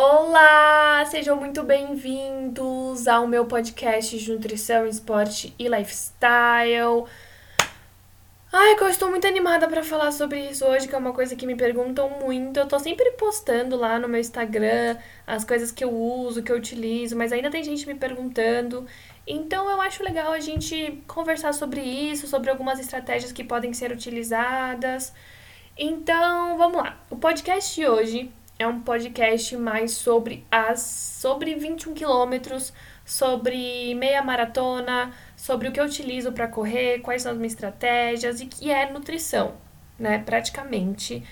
Olá, sejam muito bem-vindos ao meu podcast de nutrição, esporte e lifestyle. Ai, que eu estou muito animada para falar sobre isso hoje, que é uma coisa que me perguntam muito. Eu tô sempre postando lá no meu Instagram as coisas que eu uso, que eu utilizo, mas ainda tem gente me perguntando. Então eu acho legal a gente conversar sobre isso, sobre algumas estratégias que podem ser utilizadas. Então, vamos lá. O podcast de hoje é um podcast mais sobre as sobre 21 quilômetros, sobre meia maratona, sobre o que eu utilizo para correr, quais são as minhas estratégias e que é nutrição, né? Praticamente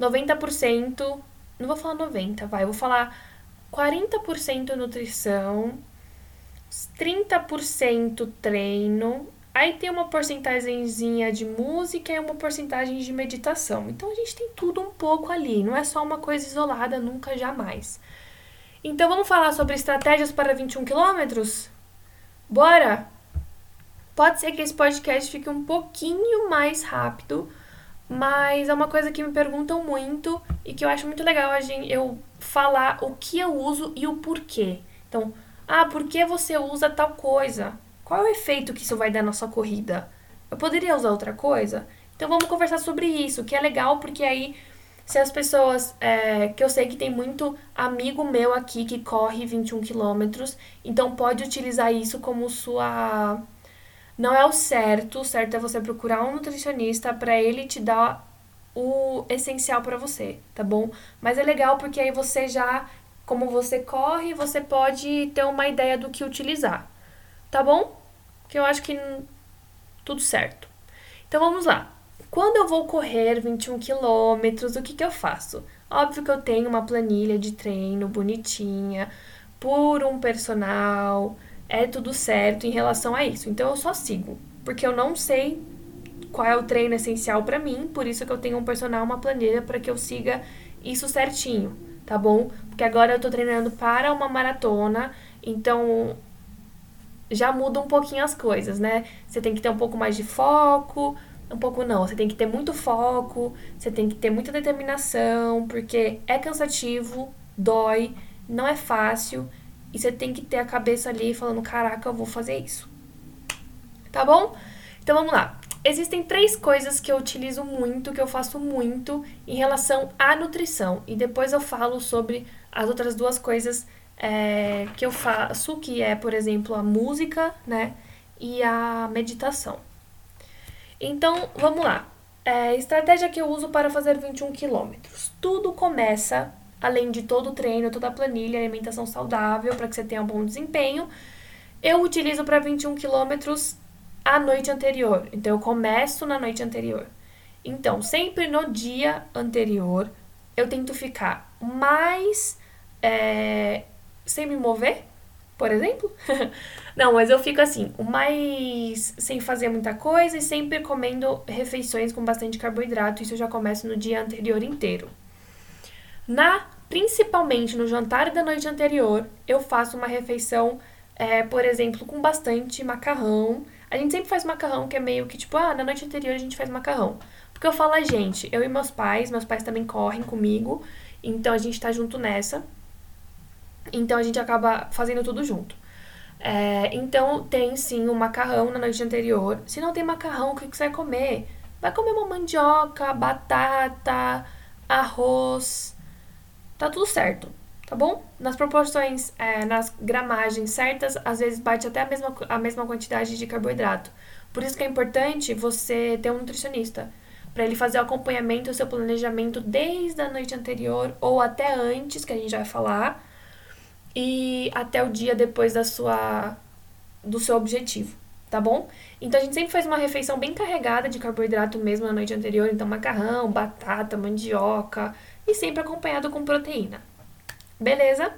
90%, não vou falar 90, vai, vou falar 40% nutrição, 30% treino Aí tem uma porcentagemzinha de música e uma porcentagem de meditação. Então a gente tem tudo um pouco ali, não é só uma coisa isolada, nunca, jamais. Então vamos falar sobre estratégias para 21 quilômetros? Bora! Pode ser que esse podcast fique um pouquinho mais rápido, mas é uma coisa que me perguntam muito e que eu acho muito legal a gente, eu falar o que eu uso e o porquê. Então, ah, por que você usa tal coisa? Qual é o efeito que isso vai dar na sua corrida? Eu poderia usar outra coisa? Então vamos conversar sobre isso, que é legal porque aí se as pessoas, é, que eu sei que tem muito amigo meu aqui que corre 21 quilômetros, então pode utilizar isso como sua. Não é o certo, o certo é você procurar um nutricionista para ele te dar o essencial para você, tá bom? Mas é legal porque aí você já, como você corre, você pode ter uma ideia do que utilizar, tá bom? Que eu acho que tudo certo. Então vamos lá. Quando eu vou correr 21 quilômetros, o que, que eu faço? Óbvio que eu tenho uma planilha de treino bonitinha, por um personal, é tudo certo em relação a isso. Então eu só sigo, porque eu não sei qual é o treino essencial para mim, por isso que eu tenho um personal, uma planilha para que eu siga isso certinho, tá bom? Porque agora eu tô treinando para uma maratona, então já muda um pouquinho as coisas, né? Você tem que ter um pouco mais de foco, um pouco não, você tem que ter muito foco, você tem que ter muita determinação, porque é cansativo, dói, não é fácil, e você tem que ter a cabeça ali falando: caraca, eu vou fazer isso. Tá bom? Então vamos lá. Existem três coisas que eu utilizo muito, que eu faço muito em relação à nutrição, e depois eu falo sobre as outras duas coisas é, que eu faço, que é, por exemplo, a música, né? E a meditação. Então, vamos lá. É, estratégia que eu uso para fazer 21 quilômetros. Tudo começa, além de todo o treino, toda a planilha, alimentação saudável, para que você tenha um bom desempenho. Eu utilizo para 21 quilômetros a noite anterior. Então, eu começo na noite anterior. Então, sempre no dia anterior, eu tento ficar mais é, sem me mover, por exemplo. Não, mas eu fico assim, mais sem fazer muita coisa e sempre comendo refeições com bastante carboidrato. Isso eu já começo no dia anterior inteiro. Na, principalmente no jantar da noite anterior, eu faço uma refeição, é, por exemplo, com bastante macarrão. A gente sempre faz macarrão que é meio que tipo, ah, na noite anterior a gente faz macarrão. Porque eu falo gente, eu e meus pais, meus pais também correm comigo, então a gente tá junto nessa. Então a gente acaba fazendo tudo junto. É, então tem sim o um macarrão na noite anterior. Se não tem macarrão, o que, que você vai comer? Vai comer uma mandioca, batata, arroz. Tá tudo certo, tá bom? Nas proporções, é, nas gramagens certas, às vezes bate até a mesma, a mesma quantidade de carboidrato. Por isso que é importante você ter um nutricionista para ele fazer o acompanhamento, o seu planejamento desde a noite anterior ou até antes, que a gente vai falar e até o dia depois da sua do seu objetivo, tá bom? Então a gente sempre faz uma refeição bem carregada de carboidrato mesmo na noite anterior, então macarrão, batata, mandioca e sempre acompanhado com proteína. Beleza?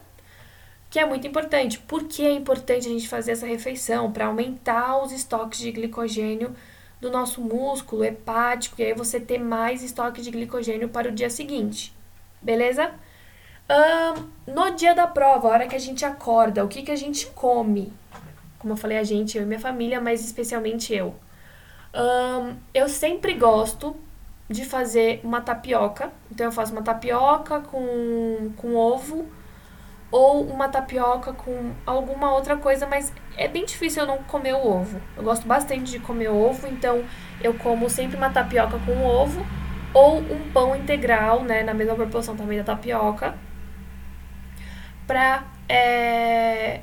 Que é muito importante. Por que é importante a gente fazer essa refeição? Para aumentar os estoques de glicogênio do nosso músculo hepático e aí você ter mais estoque de glicogênio para o dia seguinte. Beleza? Um, no dia da prova, a hora que a gente acorda, o que, que a gente come? Como eu falei, a gente, eu e minha família, mas especialmente eu. Um, eu sempre gosto de fazer uma tapioca. Então, eu faço uma tapioca com, com ovo, ou uma tapioca com alguma outra coisa, mas é bem difícil eu não comer o ovo. Eu gosto bastante de comer ovo, então eu como sempre uma tapioca com ovo ou um pão integral, né, na mesma proporção também da tapioca, pra, é,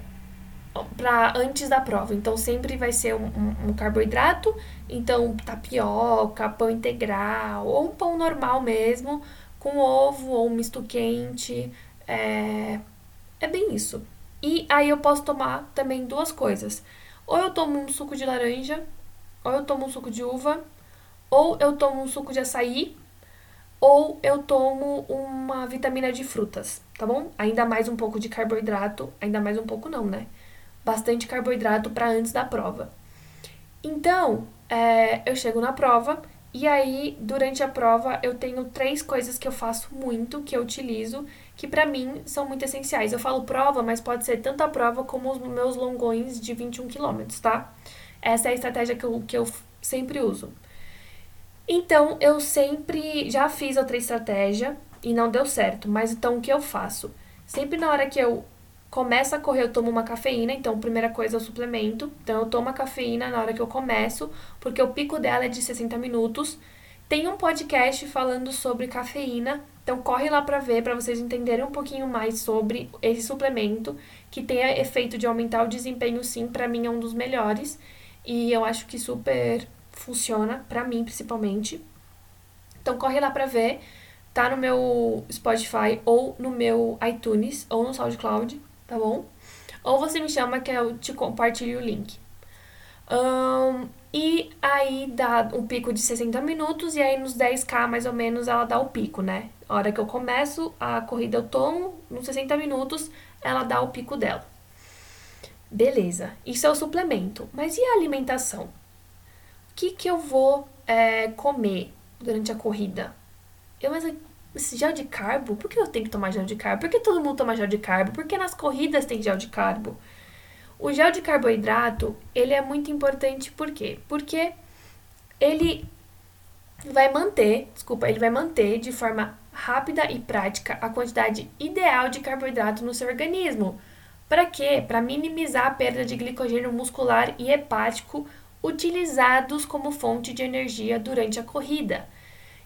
pra antes da prova. Então sempre vai ser um, um, um carboidrato, então tapioca, pão integral ou um pão normal mesmo, com ovo ou um misto quente. É, é bem isso. E aí eu posso tomar também duas coisas. Ou eu tomo um suco de laranja, ou eu tomo um suco de uva, ou eu tomo um suco de açaí, ou eu tomo uma vitamina de frutas, tá bom? Ainda mais um pouco de carboidrato, ainda mais um pouco não, né? Bastante carboidrato para antes da prova. Então, é, eu chego na prova e aí, durante a prova, eu tenho três coisas que eu faço muito, que eu utilizo, que para mim são muito essenciais. Eu falo prova, mas pode ser tanto a prova como os meus longões de 21 km, tá? Essa é a estratégia que eu, que eu sempre uso. Então, eu sempre já fiz outra estratégia e não deu certo, mas então o que eu faço? Sempre na hora que eu começo a correr, eu tomo uma cafeína, então primeira coisa o suplemento. Então eu tomo a cafeína na hora que eu começo, porque o pico dela é de 60 minutos. Tem um podcast falando sobre cafeína, então corre lá para ver, para vocês entenderem um pouquinho mais sobre esse suplemento, que tem efeito de aumentar o desempenho sim, para mim é um dos melhores. E eu acho que super funciona, para mim principalmente. Então corre lá para ver, tá no meu Spotify ou no meu iTunes ou no SoundCloud tá bom? Ou você me chama que eu te compartilho o link. Um, e aí dá um pico de 60 minutos, e aí nos 10k mais ou menos ela dá o pico, né? A hora que eu começo a corrida eu tomo, nos 60 minutos ela dá o pico dela. Beleza, isso é o suplemento. Mas e a alimentação? Que, que eu vou é, comer durante a corrida? Eu, mas esse gel de carbo? Por que eu tenho que tomar gel de carbo? Por que todo mundo toma gel de carbo? Por que nas corridas tem gel de carbo? O gel de carboidrato, ele é muito importante por quê? Porque ele vai manter, desculpa, ele vai manter de forma rápida e prática a quantidade ideal de carboidrato no seu organismo. Para quê? Para minimizar a perda de glicogênio muscular e hepático utilizados como fonte de energia durante a corrida.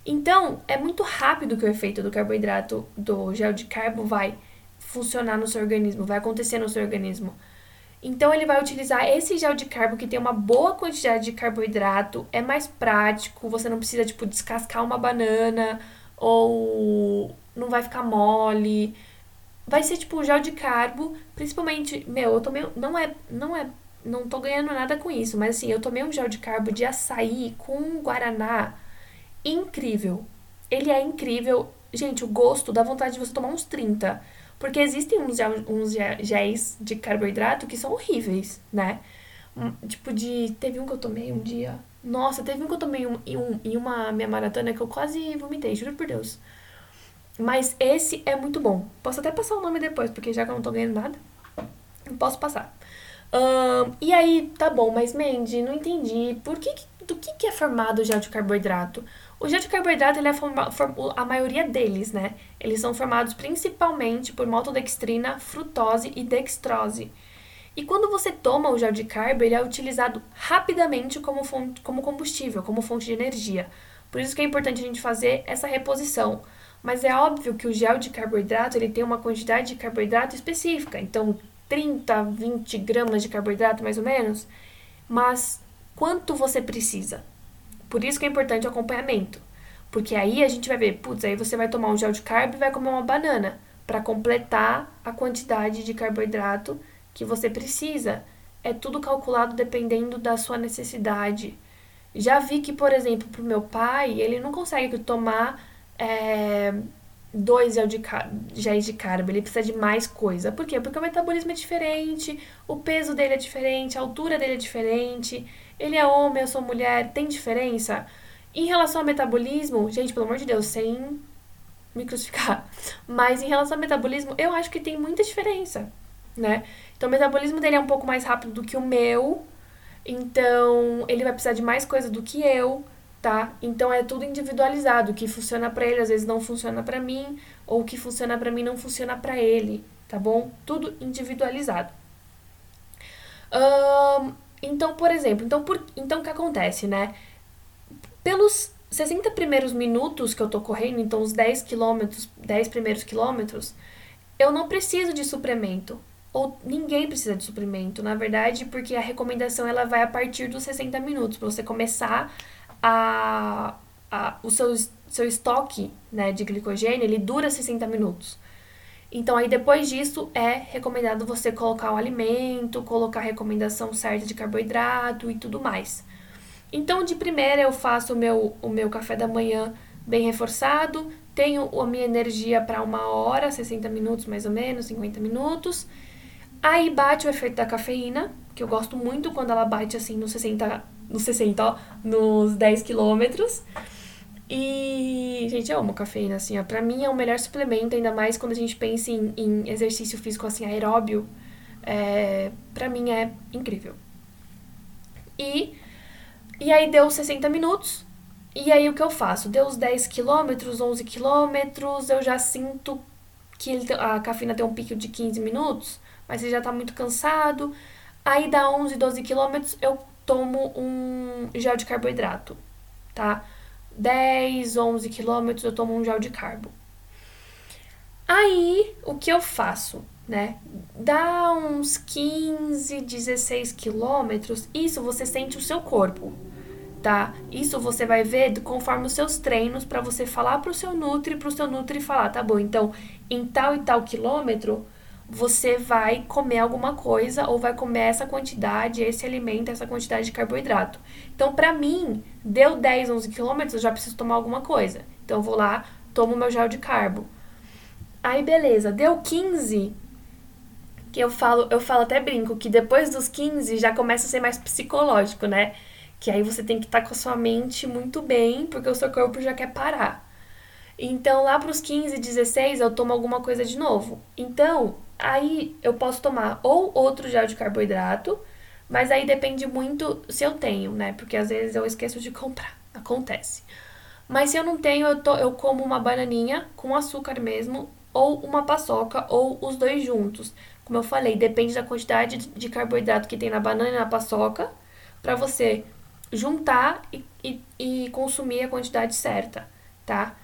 Então, é muito rápido que o efeito do carboidrato, do gel de carbo, vai funcionar no seu organismo, vai acontecer no seu organismo. Então, ele vai utilizar esse gel de carbo que tem uma boa quantidade de carboidrato, é mais prático, você não precisa, tipo, descascar uma banana ou não vai ficar mole. Vai ser, tipo, gel de carbo, principalmente, meu, eu tomei, não é, não é, não tô ganhando nada com isso, mas assim, eu tomei um gel de carbo de açaí com guaraná, incrível. Ele é incrível. Gente, o gosto dá vontade de você tomar uns 30. Porque existem uns, uns géis de carboidrato que são horríveis, né? Um, tipo de. Teve um que eu tomei um dia. Nossa, teve um que eu tomei um, em, um, em uma minha maratona que eu quase vomitei, juro por Deus. Mas esse é muito bom. Posso até passar o nome depois, porque já que eu não tô ganhando nada, posso passar. Um, e aí, tá bom, mas Mandy, não entendi. Por que, do que, que é formado o gel de carboidrato? O gel de carboidrato, ele é forma, a maioria deles, né? Eles são formados principalmente por maltodextrina, frutose e dextrose. E quando você toma o gel de carbo, ele é utilizado rapidamente como, fonte, como combustível, como fonte de energia. Por isso que é importante a gente fazer essa reposição. Mas é óbvio que o gel de carboidrato ele tem uma quantidade de carboidrato específica. Então, 30, 20 gramas de carboidrato, mais ou menos. Mas quanto você precisa? Por isso que é importante o acompanhamento. Porque aí a gente vai ver, putz, aí você vai tomar um gel de carbo e vai comer uma banana para completar a quantidade de carboidrato que você precisa. É tudo calculado dependendo da sua necessidade. Já vi que, por exemplo, para o meu pai, ele não consegue tomar é, dois gel de géis de carbo, ele precisa de mais coisa. Por quê? Porque o metabolismo é diferente, o peso dele é diferente, a altura dele é diferente ele é homem, eu sou mulher, tem diferença? Em relação ao metabolismo, gente, pelo amor de Deus, sem me crucificar, mas em relação ao metabolismo, eu acho que tem muita diferença, né? Então, o metabolismo dele é um pouco mais rápido do que o meu, então ele vai precisar de mais coisa do que eu, tá? Então é tudo individualizado, o que funciona para ele às vezes não funciona para mim, ou o que funciona para mim não funciona para ele. tá bom? Tudo individualizado. Então, por exemplo, então, por, então o que acontece, né? Pelos 60 primeiros minutos que eu tô correndo, então os 10 quilômetros, 10 primeiros quilômetros, eu não preciso de suplemento. Ou ninguém precisa de suplemento, na verdade, porque a recomendação ela vai a partir dos 60 minutos, para você começar a, a o seu, seu estoque né, de glicogênio, ele dura 60 minutos. Então, aí depois disso, é recomendado você colocar o alimento, colocar a recomendação certa de carboidrato e tudo mais. Então, de primeira, eu faço o meu, o meu café da manhã bem reforçado, tenho a minha energia para uma hora, 60 minutos mais ou menos, 50 minutos. Aí bate o efeito da cafeína, que eu gosto muito quando ela bate assim nos 60, nos 60, ó, nos 10 quilômetros. E, gente, eu amo cafeína, assim, ó. Pra mim é o melhor suplemento, ainda mais quando a gente pensa em, em exercício físico, assim, aeróbio. É, pra mim é incrível. E, e aí deu 60 minutos. E aí o que eu faço? Deu os 10 quilômetros, 11 quilômetros, eu já sinto que a cafeína tem um pico de 15 minutos, mas você já tá muito cansado. Aí dá 11, 12 quilômetros, eu tomo um gel de carboidrato, tá? 10, 11 quilômetros, eu tomo um gel de carbo. Aí, o que eu faço, né? Dá uns 15, 16 quilômetros, isso você sente o seu corpo, tá? Isso você vai ver conforme os seus treinos para você falar pro seu nutri, pro seu nutri falar, tá bom? Então, em tal e tal quilômetro, você vai comer alguma coisa ou vai comer essa quantidade, esse alimento, essa quantidade de carboidrato. Então, para mim, deu 10, 11 quilômetros, eu já preciso tomar alguma coisa. Então, eu vou lá, tomo meu gel de carbo. Aí, beleza, deu 15, que eu falo, eu falo até brinco, que depois dos 15 já começa a ser mais psicológico, né? Que aí você tem que estar tá com a sua mente muito bem, porque o seu corpo já quer parar. Então, lá para os 15, 16, eu tomo alguma coisa de novo. Então, aí eu posso tomar ou outro gel de carboidrato, mas aí depende muito se eu tenho, né? Porque às vezes eu esqueço de comprar. Acontece. Mas se eu não tenho, eu, to, eu como uma bananinha com açúcar mesmo, ou uma paçoca, ou os dois juntos. Como eu falei, depende da quantidade de carboidrato que tem na banana e na paçoca, para você juntar e, e, e consumir a quantidade certa, tá?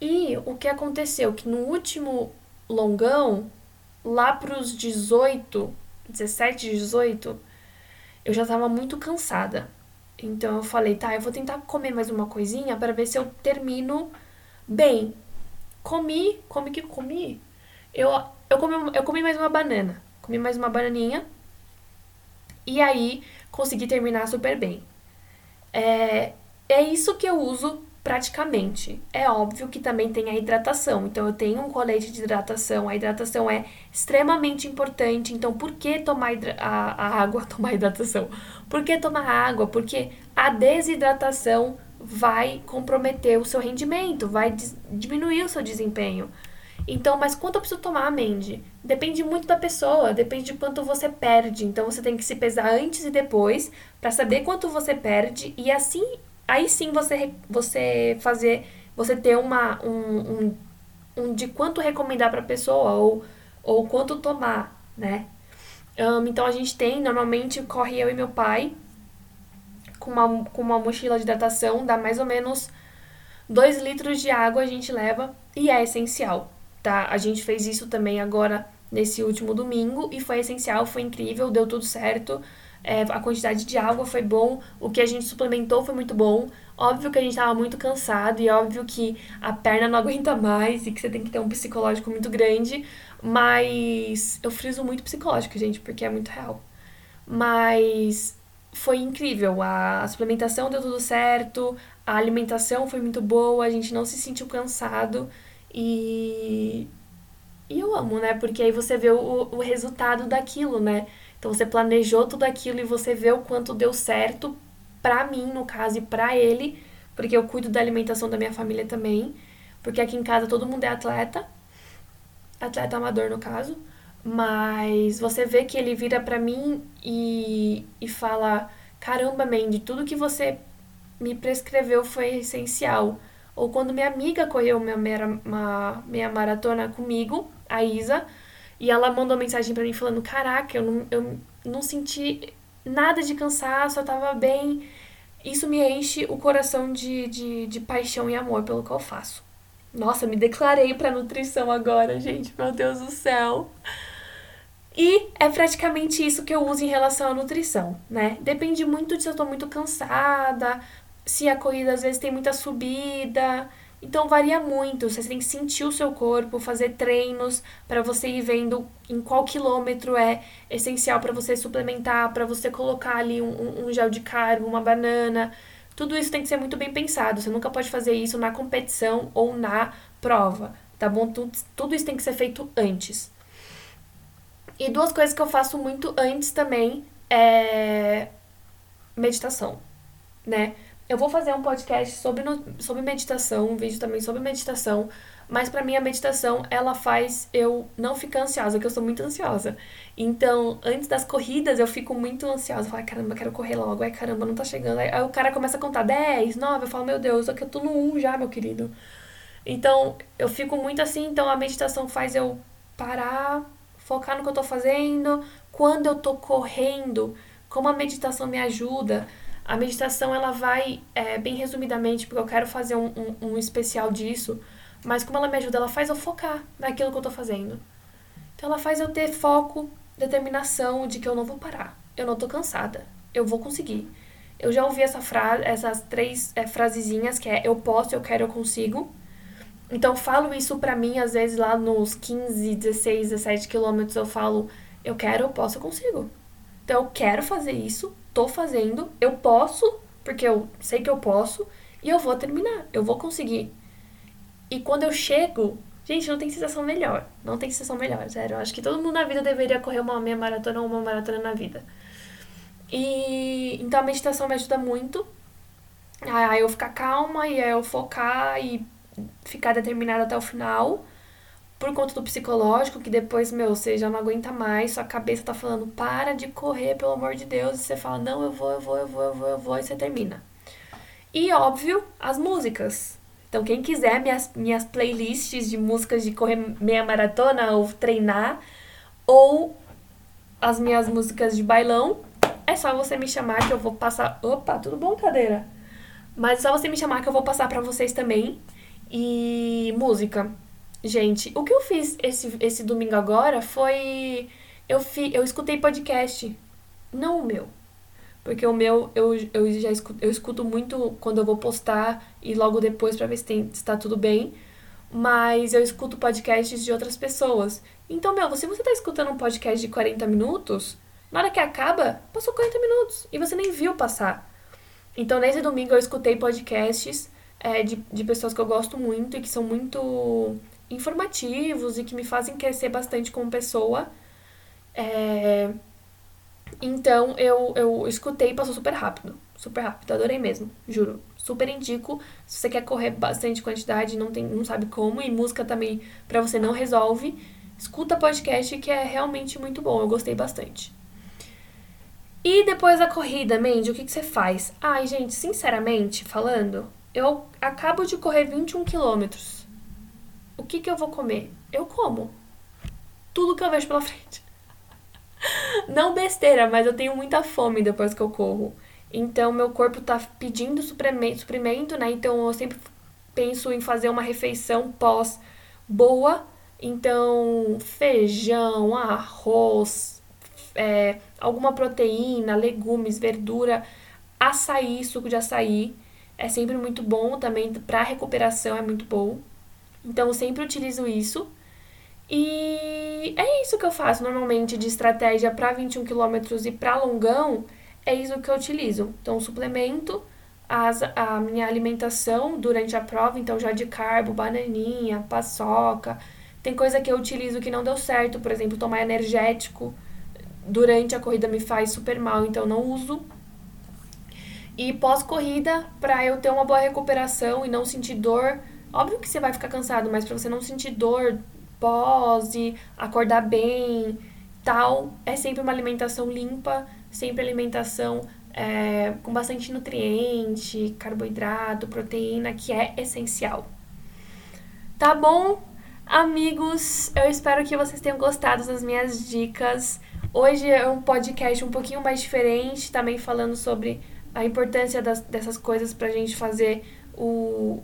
E o que aconteceu? Que no último longão, lá pros 18, 17, 18, eu já tava muito cansada. Então eu falei, tá, eu vou tentar comer mais uma coisinha para ver se eu termino bem. Comi, comi que comi. Eu, eu, comi, eu comi mais uma banana. Comi mais uma bananinha. E aí consegui terminar super bem. É, é isso que eu uso praticamente. É óbvio que também tem a hidratação. Então, eu tenho um colete de hidratação. A hidratação é extremamente importante. Então, por que tomar a, a água? Tomar hidratação. Por que tomar água? Porque a desidratação vai comprometer o seu rendimento, vai diminuir o seu desempenho. Então, mas quanto eu preciso tomar, Mandy? Depende muito da pessoa, depende de quanto você perde. Então, você tem que se pesar antes e depois para saber quanto você perde e assim aí sim você, você fazer, você ter uma, um, um, um de quanto recomendar para a pessoa ou, ou quanto tomar, né? Um, então a gente tem, normalmente corre eu e meu pai com uma, com uma mochila de hidratação, dá mais ou menos 2 litros de água a gente leva e é essencial, tá? A gente fez isso também agora nesse último domingo e foi essencial, foi incrível, deu tudo certo é, a quantidade de água foi bom, o que a gente suplementou foi muito bom. Óbvio que a gente tava muito cansado e óbvio que a perna não aguenta mais e que você tem que ter um psicológico muito grande, mas eu friso muito psicológico, gente, porque é muito real. Mas foi incrível, a suplementação deu tudo certo, a alimentação foi muito boa, a gente não se sentiu cansado e e eu amo, né? Porque aí você vê o, o resultado daquilo, né? Então você planejou tudo aquilo e você vê o quanto deu certo para mim, no caso, e para ele, porque eu cuido da alimentação da minha família também, porque aqui em casa todo mundo é atleta, atleta amador no caso, mas você vê que ele vira para mim e, e fala: caramba, Mandy, tudo que você me prescreveu foi essencial. Ou quando minha amiga correu minha, minha, maratona comigo, a Isa, E ela mandou mensagem para mim falando: Caraca, eu não, eu não senti nada de cansaço, eu tava bem. Isso me enche o coração de, de, de paixão e amor pelo que eu faço. Nossa, me declarei pra nutrição agora, gente. Meu Deus do céu. E é praticamente isso que eu uso em relação à nutrição, né? Depende muito de se eu tô muito cansada, se a corrida às vezes tem muita subida. Então varia muito. Você tem que sentir o seu corpo, fazer treinos para você ir vendo em qual quilômetro é essencial para você suplementar, para você colocar ali um, um, gel de carbo, uma banana. Tudo isso tem que ser muito bem pensado. Você nunca pode fazer isso na competição ou na prova, tá bom? Tudo, tudo isso tem que ser feito antes. E duas coisas que eu faço muito antes também é meditação, né? Eu vou fazer um podcast sobre, sobre meditação, um vídeo também sobre meditação, mas para mim a meditação ela faz eu não ficar ansiosa, que eu sou muito ansiosa. Então, antes das corridas eu fico muito ansiosa, falo, caramba, quero correr logo, ai caramba, não tá chegando. Aí, aí o cara começa a contar 10, 9, eu falo, meu Deus, eu tô no 1 já, meu querido. Então, eu fico muito assim, então a meditação faz eu parar, focar no que eu tô fazendo. Quando eu tô correndo, como a meditação me ajuda. A meditação, ela vai, é, bem resumidamente, porque eu quero fazer um, um, um especial disso, mas como ela me ajuda, ela faz eu focar naquilo que eu tô fazendo. Então, ela faz eu ter foco, determinação de que eu não vou parar. Eu não tô cansada. Eu vou conseguir. Eu já ouvi essa frase, essas três é, frasezinhas que é eu posso, eu quero, eu consigo. Então, falo isso pra mim, às vezes, lá nos 15, 16, 17 quilômetros, eu falo, eu quero, eu posso, eu consigo. Então, eu quero fazer isso, tô fazendo, eu posso, porque eu sei que eu posso, e eu vou terminar, eu vou conseguir. E quando eu chego, gente, não tem sensação melhor. Não tem sensação melhor, sério. Eu acho que todo mundo na vida deveria correr uma meia maratona ou uma maratona na vida. E então a meditação me ajuda muito a eu ficar calma e a eu focar e ficar determinado até o final, por conta do psicológico, que depois, meu, você já não aguenta mais, sua cabeça tá falando, para de correr, pelo amor de Deus, e você fala, não, eu vou, eu vou, eu vou, eu vou, eu vou, e você termina. E, óbvio, as músicas. Então, quem quiser minhas, minhas playlists de músicas de correr meia maratona ou treinar, ou as minhas músicas de bailão, é só você me chamar que eu vou passar. Opa, tudo bom, cadeira? Mas é só você me chamar que eu vou passar para vocês também. E música. Gente, o que eu fiz esse, esse domingo agora foi. Eu, fi, eu escutei podcast. Não o meu. Porque o meu eu, eu já escuto, eu escuto muito quando eu vou postar e logo depois para ver se, se tá tudo bem. Mas eu escuto podcasts de outras pessoas. Então, meu, se você tá escutando um podcast de 40 minutos, na hora que acaba, passou 40 minutos e você nem viu passar. Então, nesse domingo eu escutei podcasts é, de, de pessoas que eu gosto muito e que são muito informativos e que me fazem crescer bastante como pessoa. É, então eu, eu escutei e passou super rápido. Super rápido, adorei mesmo, juro. Super indico. Se você quer correr bastante quantidade, não, tem, não sabe como, e música também para você não resolve, escuta podcast que é realmente muito bom. Eu gostei bastante. E depois da corrida, Mandy, o que, que você faz? Ai, gente, sinceramente falando, eu acabo de correr 21 quilômetros. O que, que eu vou comer? Eu como. Tudo que eu vejo pela frente. Não besteira, mas eu tenho muita fome depois que eu corro. Então, meu corpo tá pedindo suprimento, suprimento, né? Então, eu sempre penso em fazer uma refeição pós boa. Então, feijão, arroz, é, alguma proteína, legumes, verdura, açaí, suco de açaí é sempre muito bom também para recuperação é muito bom. Então eu sempre utilizo isso. E é isso que eu faço normalmente de estratégia para 21 km e para longão, é isso que eu utilizo. Então suplemento as, a minha alimentação durante a prova, então já de carbo, bananinha, paçoca. Tem coisa que eu utilizo que não deu certo, por exemplo, tomar energético durante a corrida me faz super mal, então não uso e pós-corrida, para eu ter uma boa recuperação e não sentir dor. Óbvio que você vai ficar cansado, mas para você não sentir dor pós acordar bem, tal, é sempre uma alimentação limpa, sempre alimentação é, com bastante nutriente, carboidrato, proteína, que é essencial. Tá bom? Amigos, eu espero que vocês tenham gostado das minhas dicas. Hoje é um podcast um pouquinho mais diferente, também falando sobre a importância das, dessas coisas pra gente fazer o,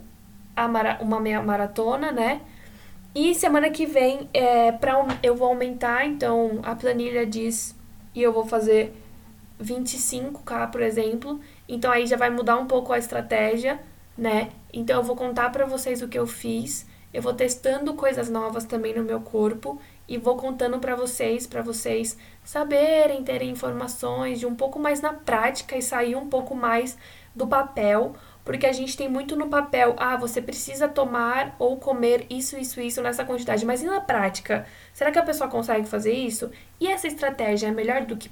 mara, uma meia maratona, né? E semana que vem é, pra, eu vou aumentar, então a planilha diz e eu vou fazer 25k, por exemplo. Então aí já vai mudar um pouco a estratégia, né? Então eu vou contar para vocês o que eu fiz eu vou testando coisas novas também no meu corpo e vou contando para vocês, para vocês saberem, terem informações de um pouco mais na prática e sair um pouco mais do papel, porque a gente tem muito no papel, ah, você precisa tomar ou comer isso, isso, isso nessa quantidade, mas e na prática? Será que a pessoa consegue fazer isso? E essa estratégia é melhor do que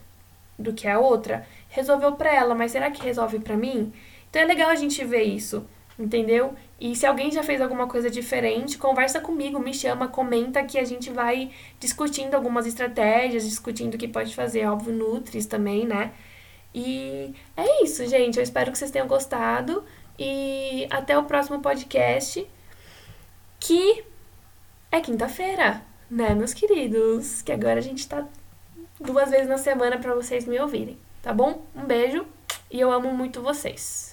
do que a outra? Resolveu para ela, mas será que resolve para mim? Então é legal a gente ver isso entendeu? E se alguém já fez alguma coisa diferente, conversa comigo, me chama, comenta que a gente vai discutindo algumas estratégias, discutindo o que pode fazer, óbvio, Nutris também, né? E é isso, gente. Eu espero que vocês tenham gostado e até o próximo podcast, que é quinta-feira, né, meus queridos? Que agora a gente tá duas vezes na semana para vocês me ouvirem, tá bom? Um beijo e eu amo muito vocês.